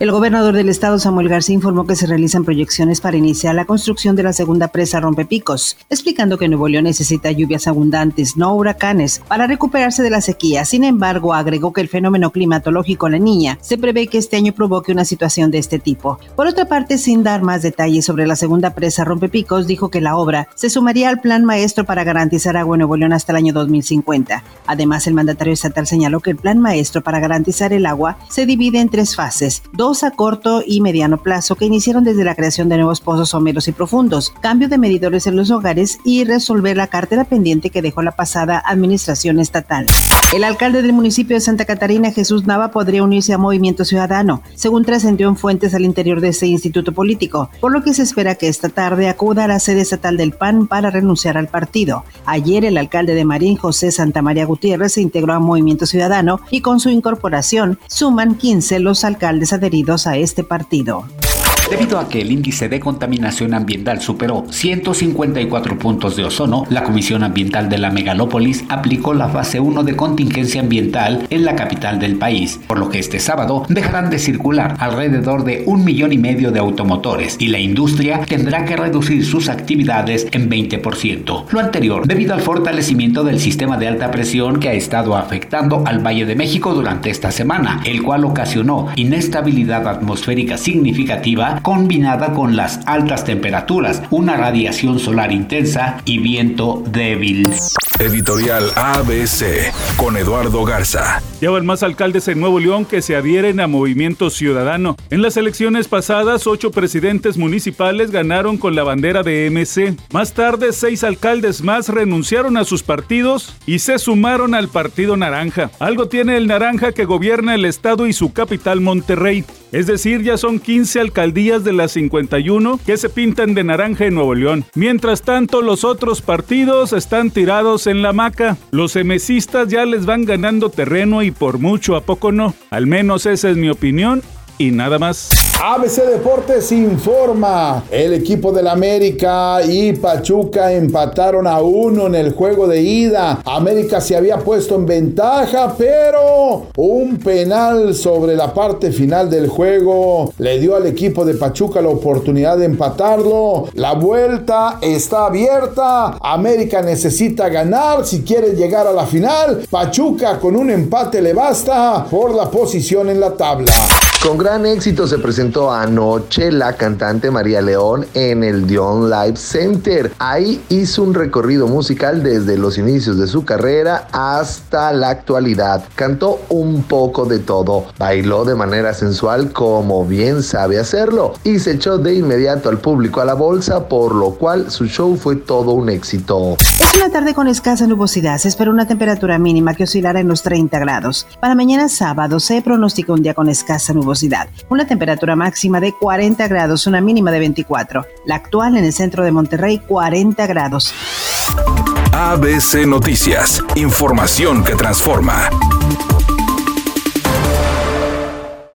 El gobernador del estado, Samuel García, informó que se realizan proyecciones para iniciar la construcción de la segunda presa Rompepicos, explicando que Nuevo León necesita lluvias abundantes, no huracanes, para recuperarse de la sequía. Sin embargo, agregó que el fenómeno climatológico La Niña se prevé que este año provoque una situación de este tipo. Por otra parte, sin dar más detalles sobre la segunda presa Rompepicos, dijo que la obra se sumaría al plan maestro para garantizar agua en Nuevo León hasta el año 2050. Además, el mandatario estatal señaló que el plan maestro para garantizar el agua se divide en tres fases, a corto y mediano plazo que iniciaron desde la creación de nuevos pozos someros y profundos, cambio de medidores en los hogares y resolver la cartera pendiente que dejó la pasada administración estatal. El alcalde del municipio de Santa Catarina, Jesús Nava, podría unirse a Movimiento Ciudadano, según trascendió en fuentes al interior de este instituto político, por lo que se espera que esta tarde acuda a la sede estatal del PAN para renunciar al partido. Ayer el alcalde de Marín, José Santa María Gutiérrez, se integró a Movimiento Ciudadano y con su incorporación suman 15 los alcaldes adheridos a este partido. Debido a que el índice de contaminación ambiental superó 154 puntos de ozono, la Comisión Ambiental de la Megalópolis aplicó la fase 1 de contingencia ambiental en la capital del país, por lo que este sábado dejarán de circular alrededor de un millón y medio de automotores y la industria tendrá que reducir sus actividades en 20%. Lo anterior debido al fortalecimiento del sistema de alta presión que ha estado afectando al Valle de México durante esta semana, el cual ocasionó inestabilidad atmosférica significativa combinada con las altas temperaturas, una radiación solar intensa y viento débil. Editorial ABC con Eduardo Garza. Llevan más alcaldes en Nuevo León que se adhieren a Movimiento Ciudadano. En las elecciones pasadas, ocho presidentes municipales ganaron con la bandera de MC. Más tarde, seis alcaldes más renunciaron a sus partidos y se sumaron al Partido Naranja. Algo tiene el Naranja que gobierna el estado y su capital Monterrey. Es decir, ya son 15 alcaldías de las 51 que se pintan de naranja en Nuevo León. Mientras tanto, los otros partidos están tirados en la maca. Los emesistas ya les van ganando terreno y por mucho a poco no. Al menos esa es mi opinión y nada más. ABC Deportes informa. El equipo del América y Pachuca empataron a uno en el juego de ida. América se había puesto en ventaja, pero un penal sobre la parte final del juego le dio al equipo de Pachuca la oportunidad de empatarlo. La vuelta está abierta. América necesita ganar si quiere llegar a la final. Pachuca con un empate le basta por la posición en la tabla. Con gran éxito se presentó anoche la cantante María León en el Dion Live Center. Ahí hizo un recorrido musical desde los inicios de su carrera hasta la actualidad. Cantó un poco de todo, bailó de manera sensual como bien sabe hacerlo y se echó de inmediato al público a la bolsa, por lo cual su show fue todo un éxito. Es una tarde con escasa nubosidad. Se espera una temperatura mínima que oscilará en los 30 grados. Para mañana sábado se pronostica un día con escasa nubosidad una temperatura máxima de 40 grados, una mínima de 24. La actual en el centro de Monterrey, 40 grados. ABC Noticias, información que transforma.